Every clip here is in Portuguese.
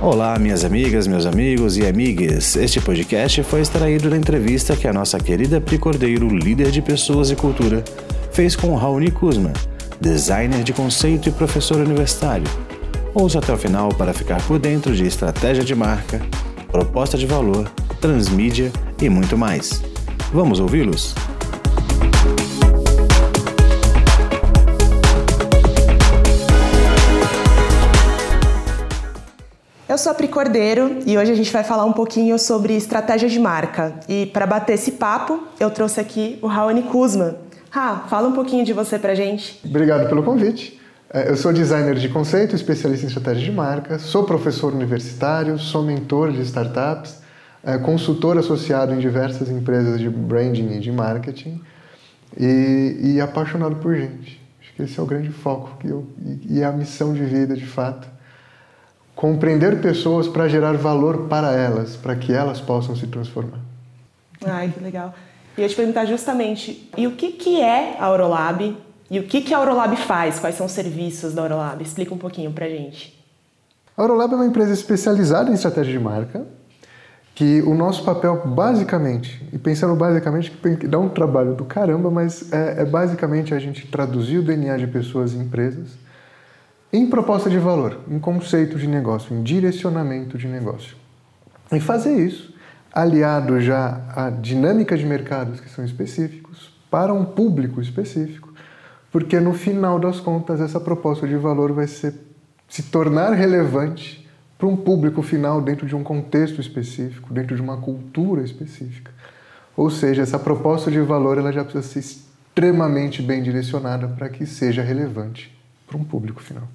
Olá, minhas amigas, meus amigos e amigas. Este podcast foi extraído da entrevista que a nossa querida Pri Cordeiro, líder de pessoas e cultura, fez com Raoni Kuzma, designer de conceito e professor universitário. Ouça até o final para ficar por dentro de estratégia de marca, proposta de valor, transmídia e muito mais. Vamos ouvi-los? Eu sou a Pri Cordeiro e hoje a gente vai falar um pouquinho sobre estratégia de marca. E para bater esse papo, eu trouxe aqui o Raoni Kuzma. Ra, fala um pouquinho de você pra gente. Obrigado pelo convite. É, eu sou designer de conceito, especialista em estratégia de marca, sou professor universitário, sou mentor de startups, é, consultor associado em diversas empresas de branding e de marketing e, e apaixonado por gente. Acho que esse é o grande foco que eu, e, e a missão de vida, de fato compreender pessoas para gerar valor para elas, para que elas possam se transformar. Ai, que legal. E eu te perguntar justamente, e o que, que é a Aurolab e o que, que a Aurolab faz? Quais são os serviços da Aurolab? Explica um pouquinho para gente. A Aurolab é uma empresa especializada em estratégia de marca, que o nosso papel basicamente, e pensando basicamente que dá um trabalho do caramba, mas é, é basicamente a gente traduzir o DNA de pessoas e empresas em proposta de valor, em conceito de negócio, em direcionamento de negócio. E fazer isso aliado já a dinâmicas de mercados que são específicos para um público específico, porque no final das contas essa proposta de valor vai ser, se tornar relevante para um público final dentro de um contexto específico, dentro de uma cultura específica. Ou seja, essa proposta de valor ela já precisa ser extremamente bem direcionada para que seja relevante para um público final.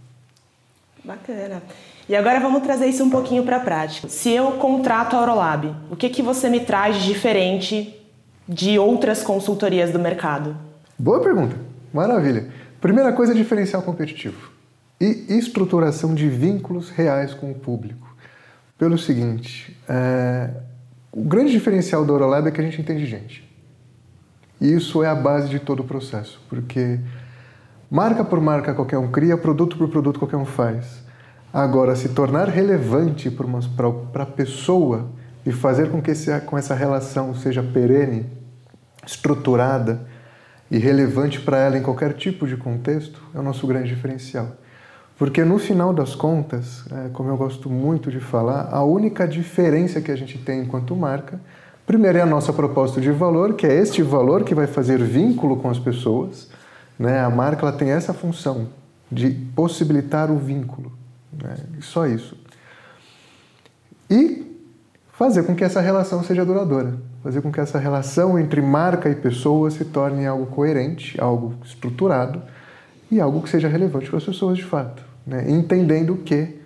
Bacana. E agora vamos trazer isso um pouquinho para a prática. Se eu contrato a Aurolab, o que, que você me traz de diferente de outras consultorias do mercado? Boa pergunta. Maravilha. Primeira coisa é diferencial competitivo e estruturação de vínculos reais com o público. Pelo seguinte, é... o grande diferencial da Aurolab é que a gente entende gente. E isso é a base de todo o processo, porque Marca por marca qualquer um cria, produto por produto qualquer um faz. Agora, se tornar relevante para a pessoa e fazer com que esse, com essa relação seja perene, estruturada e relevante para ela em qualquer tipo de contexto, é o nosso grande diferencial. Porque no final das contas, é, como eu gosto muito de falar, a única diferença que a gente tem enquanto marca, primeiro é a nossa proposta de valor, que é este valor que vai fazer vínculo com as pessoas né? A marca ela tem essa função de possibilitar o vínculo, né? só isso. E fazer com que essa relação seja duradoura, fazer com que essa relação entre marca e pessoa se torne algo coerente, algo estruturado e algo que seja relevante para as pessoas de fato, né? entendendo que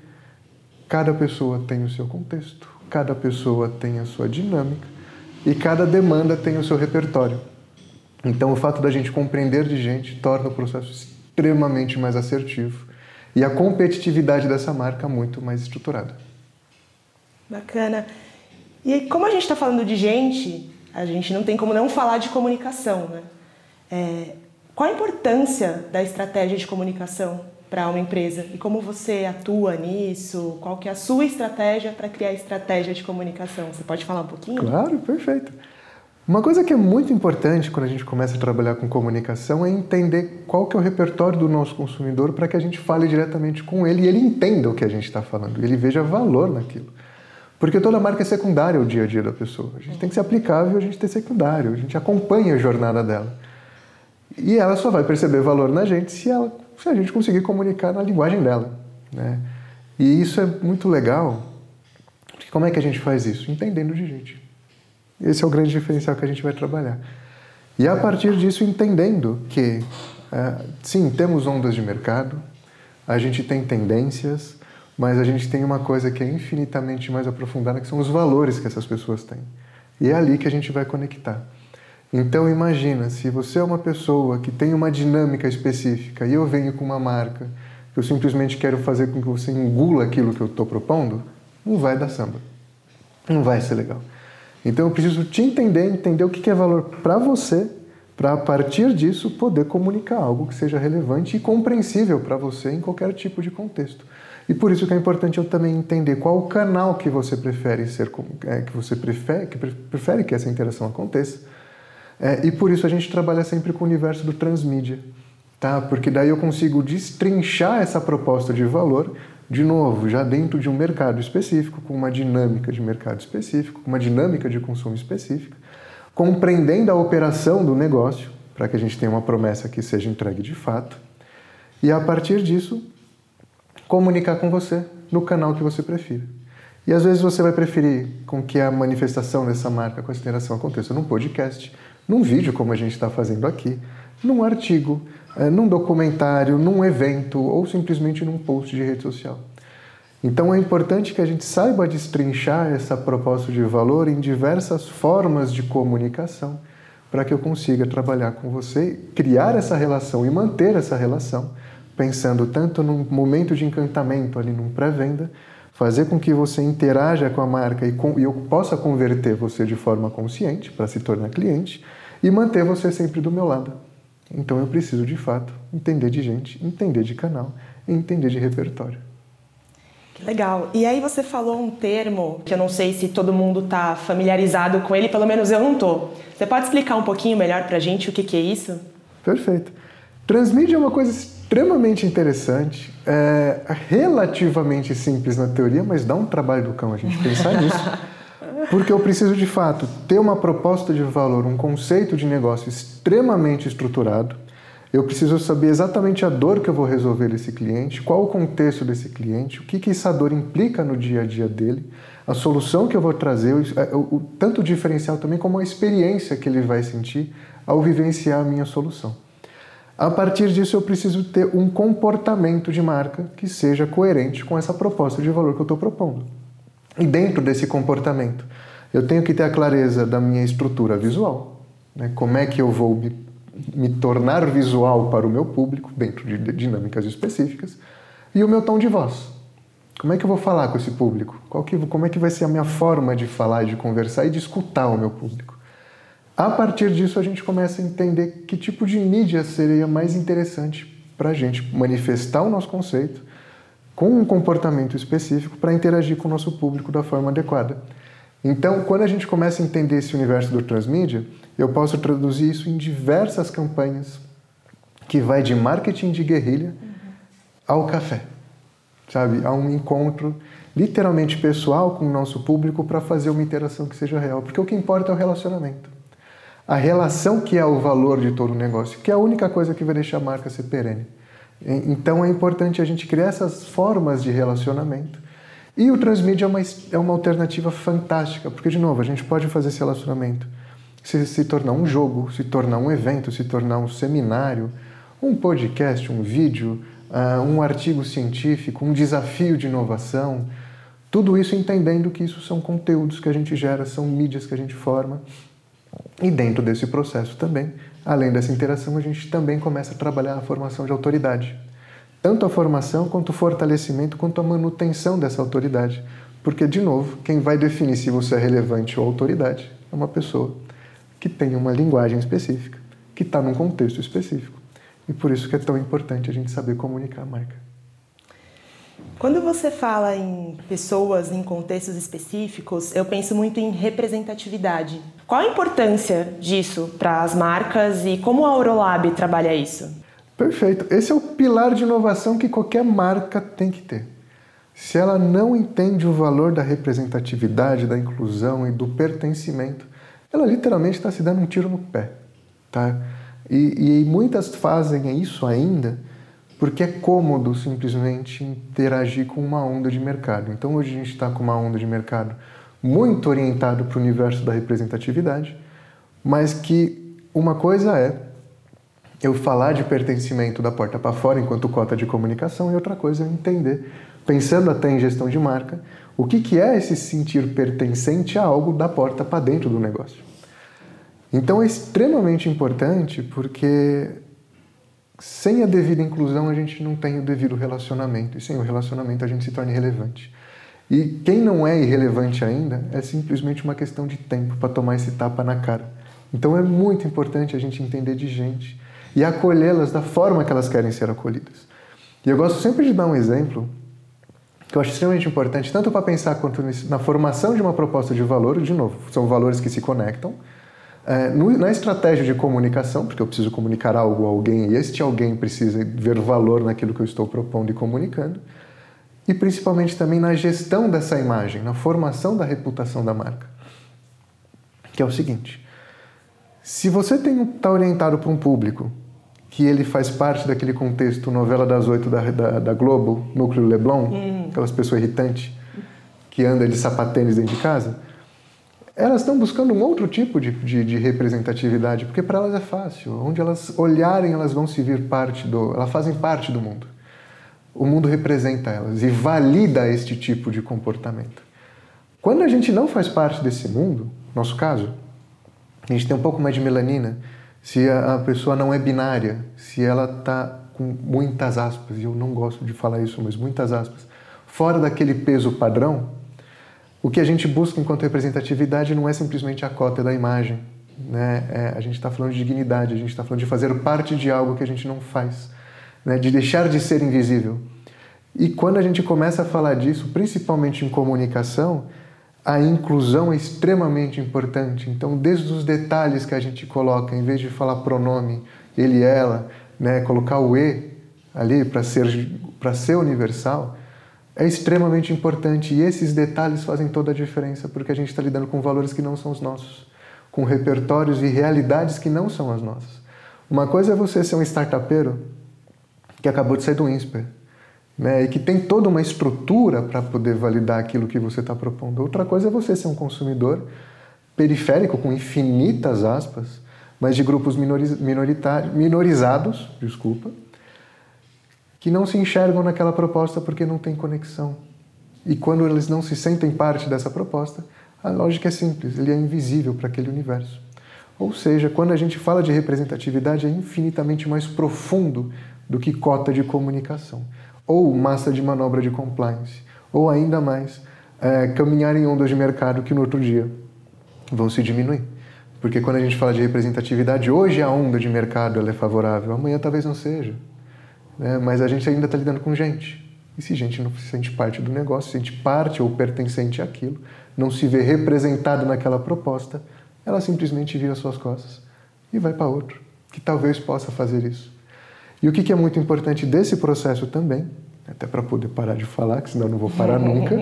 cada pessoa tem o seu contexto, cada pessoa tem a sua dinâmica e cada demanda tem o seu repertório. Então, o fato da gente compreender de gente torna o processo extremamente mais assertivo e a competitividade dessa marca muito mais estruturada. Bacana. E como a gente está falando de gente, a gente não tem como não falar de comunicação, né? É, qual a importância da estratégia de comunicação para uma empresa e como você atua nisso? Qual que é a sua estratégia para criar estratégia de comunicação? Você pode falar um pouquinho? Claro, perfeito. Uma coisa que é muito importante quando a gente começa a trabalhar com comunicação é entender qual que é o repertório do nosso consumidor para que a gente fale diretamente com ele e ele entenda o que a gente está falando, ele veja valor naquilo. Porque toda marca é secundária ao dia a dia da pessoa. A gente tem que ser aplicável, a gente tem secundário, a gente acompanha a jornada dela. E ela só vai perceber valor na gente se, ela, se a gente conseguir comunicar na linguagem dela. Né? E isso é muito legal. Porque como é que a gente faz isso? Entendendo de gente. Esse é o grande diferencial que a gente vai trabalhar. E a partir disso, entendendo que, é, sim, temos ondas de mercado, a gente tem tendências, mas a gente tem uma coisa que é infinitamente mais aprofundada, que são os valores que essas pessoas têm. E é ali que a gente vai conectar. Então imagina, se você é uma pessoa que tem uma dinâmica específica e eu venho com uma marca eu simplesmente quero fazer com que você engula aquilo que eu estou propondo, não vai dar samba. Não vai ser legal. Então eu preciso te entender, entender o que é valor para você, para a partir disso poder comunicar algo que seja relevante e compreensível para você em qualquer tipo de contexto. E por isso que é importante eu também entender qual o canal que você prefere ser, é, que você prefere que, prefere que essa interação aconteça. É, e por isso a gente trabalha sempre com o universo do transmídia, tá? Porque daí eu consigo destrinchar essa proposta de valor, de novo, já dentro de um mercado específico, com uma dinâmica de mercado específico, com uma dinâmica de consumo específica, compreendendo a operação do negócio, para que a gente tenha uma promessa que seja entregue de fato, e a partir disso comunicar com você no canal que você prefira. E às vezes você vai preferir com que a manifestação dessa marca com essa interação aconteça num podcast, num vídeo como a gente está fazendo aqui, num artigo, eh, num documentário, num evento ou simplesmente num post de rede social. Então é importante que a gente saiba destrinchar essa proposta de valor em diversas formas de comunicação para que eu consiga trabalhar com você, criar essa relação e manter essa relação pensando tanto num momento de encantamento ali num pré-venda, fazer com que você interaja com a marca e, com, e eu possa converter você de forma consciente para se tornar cliente e manter você sempre do meu lado. Então eu preciso de fato entender de gente, entender de canal e entender de repertório. Que legal. E aí você falou um termo que eu não sei se todo mundo está familiarizado com ele, pelo menos eu não tô. Você pode explicar um pouquinho melhor para a gente o que, que é isso? Perfeito. Transmídia é uma coisa extremamente interessante, é relativamente simples na teoria, mas dá um trabalho do cão a gente pensar nisso. Porque eu preciso de fato ter uma proposta de valor, um conceito de negócio extremamente estruturado. Eu preciso saber exatamente a dor que eu vou resolver desse cliente, qual o contexto desse cliente, o que, que essa dor implica no dia a dia dele, a solução que eu vou trazer, o, o tanto o diferencial também como a experiência que ele vai sentir ao vivenciar a minha solução. A partir disso, eu preciso ter um comportamento de marca que seja coerente com essa proposta de valor que eu estou propondo. E dentro desse comportamento, eu tenho que ter a clareza da minha estrutura visual. Né? Como é que eu vou me, me tornar visual para o meu público, dentro de dinâmicas específicas, e o meu tom de voz. Como é que eu vou falar com esse público? Que, como é que vai ser a minha forma de falar, de conversar e de escutar o meu público? A partir disso, a gente começa a entender que tipo de mídia seria mais interessante para a gente manifestar o nosso conceito com um comportamento específico para interagir com o nosso público da forma adequada. Então, quando a gente começa a entender esse universo do transmídia, eu posso traduzir isso em diversas campanhas que vai de marketing de guerrilha ao café, sabe? A um encontro literalmente pessoal com o nosso público para fazer uma interação que seja real, porque o que importa é o relacionamento a relação que é o valor de todo o negócio, que é a única coisa que vai deixar a marca ser perene. Então é importante a gente criar essas formas de relacionamento. E o transmídia é uma, é uma alternativa fantástica, porque, de novo, a gente pode fazer esse relacionamento se, se tornar um jogo, se tornar um evento, se tornar um seminário, um podcast, um vídeo, uh, um artigo científico, um desafio de inovação. Tudo isso entendendo que isso são conteúdos que a gente gera, são mídias que a gente forma e dentro desse processo também, além dessa interação, a gente também começa a trabalhar a formação de autoridade. Tanto a formação, quanto o fortalecimento, quanto a manutenção dessa autoridade. Porque, de novo, quem vai definir se você é relevante ou autoridade é uma pessoa que tem uma linguagem específica, que está num contexto específico. E por isso que é tão importante a gente saber comunicar a marca. Quando você fala em pessoas em contextos específicos, eu penso muito em representatividade. Qual a importância disso para as marcas e como a Aurolab trabalha isso? Perfeito. Esse é o pilar de inovação que qualquer marca tem que ter. Se ela não entende o valor da representatividade, da inclusão e do pertencimento, ela literalmente está se dando um tiro no pé. Tá? E, e muitas fazem isso ainda porque é cômodo simplesmente interagir com uma onda de mercado. Então hoje a gente está com uma onda de mercado muito orientado para o universo da representatividade, mas que uma coisa é eu falar de pertencimento da porta para fora enquanto cota de comunicação e outra coisa é entender, pensando até em gestão de marca, o que, que é esse sentir pertencente a algo da porta para dentro do negócio. Então é extremamente importante porque sem a devida inclusão a gente não tem o devido relacionamento e sem o relacionamento a gente se torna irrelevante. E quem não é irrelevante ainda é simplesmente uma questão de tempo para tomar esse tapa na cara. Então é muito importante a gente entender de gente e acolhê-las da forma que elas querem ser acolhidas. E eu gosto sempre de dar um exemplo que eu acho extremamente importante, tanto para pensar quanto na formação de uma proposta de valor, de novo, são valores que se conectam, é, no, na estratégia de comunicação, porque eu preciso comunicar algo a alguém e este alguém precisa ver valor naquilo que eu estou propondo e comunicando, e principalmente também na gestão dessa imagem, na formação da reputação da marca. Que é o seguinte: se você está orientado para um público que ele faz parte daquele contexto novela das oito da, da, da, Globo, Núcleo Leblon, uhum. aquelas pessoas irritantes que andam de sapatênis dentro de casa, elas estão buscando um outro tipo de, de, de representatividade, porque para elas é fácil. Onde elas olharem, elas vão se vir parte do. Elas fazem parte do mundo. O mundo representa elas e valida este tipo de comportamento. Quando a gente não faz parte desse mundo, nosso caso, a gente tem um pouco mais de melanina, se a pessoa não é binária, se ela está com muitas aspas, e eu não gosto de falar isso, mas muitas aspas, fora daquele peso padrão, o que a gente busca enquanto representatividade não é simplesmente a cota da imagem. Né? É, a gente está falando de dignidade, a gente está falando de fazer parte de algo que a gente não faz, né? de deixar de ser invisível. E quando a gente começa a falar disso, principalmente em comunicação, a inclusão é extremamente importante. Então, desde os detalhes que a gente coloca, em vez de falar pronome, ele, ela, né, colocar o e ali para ser, para ser universal, é extremamente importante e esses detalhes fazem toda a diferença porque a gente está lidando com valores que não são os nossos, com repertórios e realidades que não são as nossas. Uma coisa é você ser um startupeiro que acabou de sair do INSPER né, e que tem toda uma estrutura para poder validar aquilo que você está propondo. Outra coisa é você ser um consumidor periférico com infinitas aspas, mas de grupos minoriz minorizados, desculpa, que não se enxergam naquela proposta porque não tem conexão. E quando eles não se sentem parte dessa proposta, a lógica é simples, ele é invisível para aquele universo. Ou seja, quando a gente fala de representatividade, é infinitamente mais profundo do que cota de comunicação, ou massa de manobra de compliance, ou ainda mais, é, caminhar em ondas de mercado que no outro dia vão se diminuir. Porque quando a gente fala de representatividade, hoje a onda de mercado é favorável, amanhã talvez não seja né? mas a gente ainda está lidando com gente. E se gente não se sente parte do negócio, se sente parte ou pertencente àquilo, não se vê representado naquela proposta, ela simplesmente vira suas costas e vai para outro, que talvez possa fazer isso. E o que é muito importante desse processo também, até para poder parar de falar, que senão eu não vou parar nunca,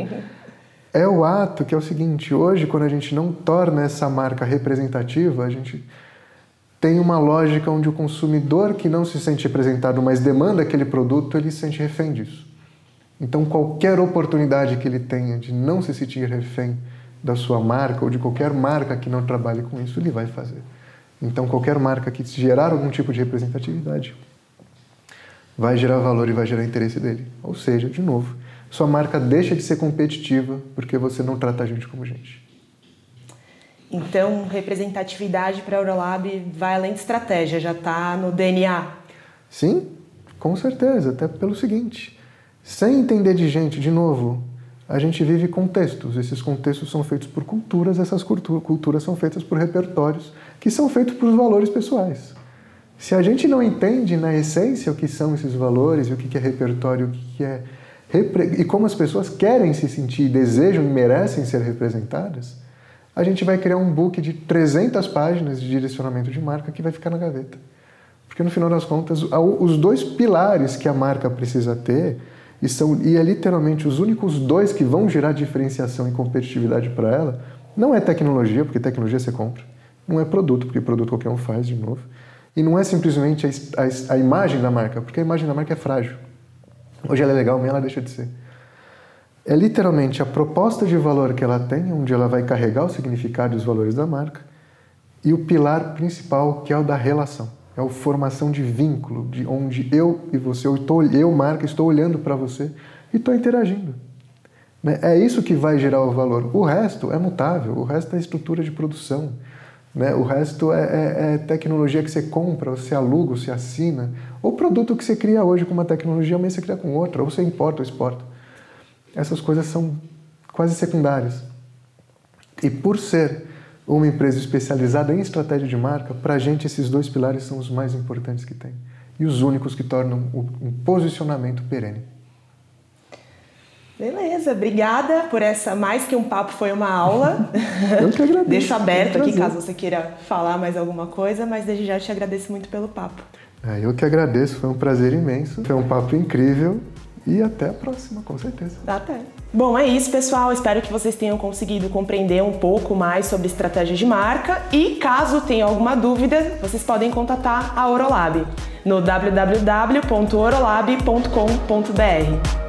é o ato que é o seguinte: hoje, quando a gente não torna essa marca representativa, a gente tem uma lógica onde o consumidor que não se sente representado, mas demanda aquele produto, ele se sente refém disso. Então, qualquer oportunidade que ele tenha de não se sentir refém da sua marca ou de qualquer marca que não trabalhe com isso, ele vai fazer. Então, qualquer marca que gerar algum tipo de representatividade vai gerar valor e vai gerar interesse dele. Ou seja, de novo, sua marca deixa de ser competitiva porque você não trata a gente como gente. Então, representatividade para a Eurolab vai além de estratégia, já está no DNA. Sim, com certeza, até pelo seguinte: sem entender de gente, de novo, a gente vive contextos. Esses contextos são feitos por culturas, essas culturas são feitas por repertórios que são feitos por valores pessoais. Se a gente não entende na essência o que são esses valores, o que é repertório, o que é e como as pessoas querem se sentir, desejam e merecem ser representadas, a gente vai criar um book de 300 páginas de direcionamento de marca que vai ficar na gaveta. Porque no final das contas, os dois pilares que a marca precisa ter, e, são, e é literalmente os únicos dois que vão gerar diferenciação e competitividade para ela, não é tecnologia, porque tecnologia você compra, não é produto, porque produto qualquer um faz de novo, e não é simplesmente a, a, a imagem da marca, porque a imagem da marca é frágil. Hoje ela é legal, amanhã ela deixa de ser é literalmente a proposta de valor que ela tem, onde ela vai carregar o significado e os valores da marca, e o pilar principal, que é o da relação. É a formação de vínculo, de onde eu e você, eu, tô, eu marca, estou olhando para você e estou interagindo. Né? É isso que vai gerar o valor. O resto é mutável, o resto é estrutura de produção. Né? O resto é, é, é, tecnologia que você compra, ou você aluga, ou você assina, ou produto que você cria hoje com uma tecnologia, amanhã você cria com outra, ou você importa ou exporta essas coisas são quase secundárias. E por ser uma empresa especializada em estratégia de marca, para a gente esses dois pilares são os mais importantes que tem e os únicos que tornam um posicionamento perene. Beleza, obrigada por essa. Mais que um papo, foi uma aula. Eu que agradeço. Deixo aberto aqui caso você queira falar mais alguma coisa, mas desde já te agradeço muito pelo papo. É, eu que agradeço, foi um prazer imenso, foi um papo incrível e até a próxima, com certeza. Até. Bom, é isso, pessoal. Espero que vocês tenham conseguido compreender um pouco mais sobre estratégia de marca e caso tenha alguma dúvida, vocês podem contatar a Orolab no www.orolab.com.br.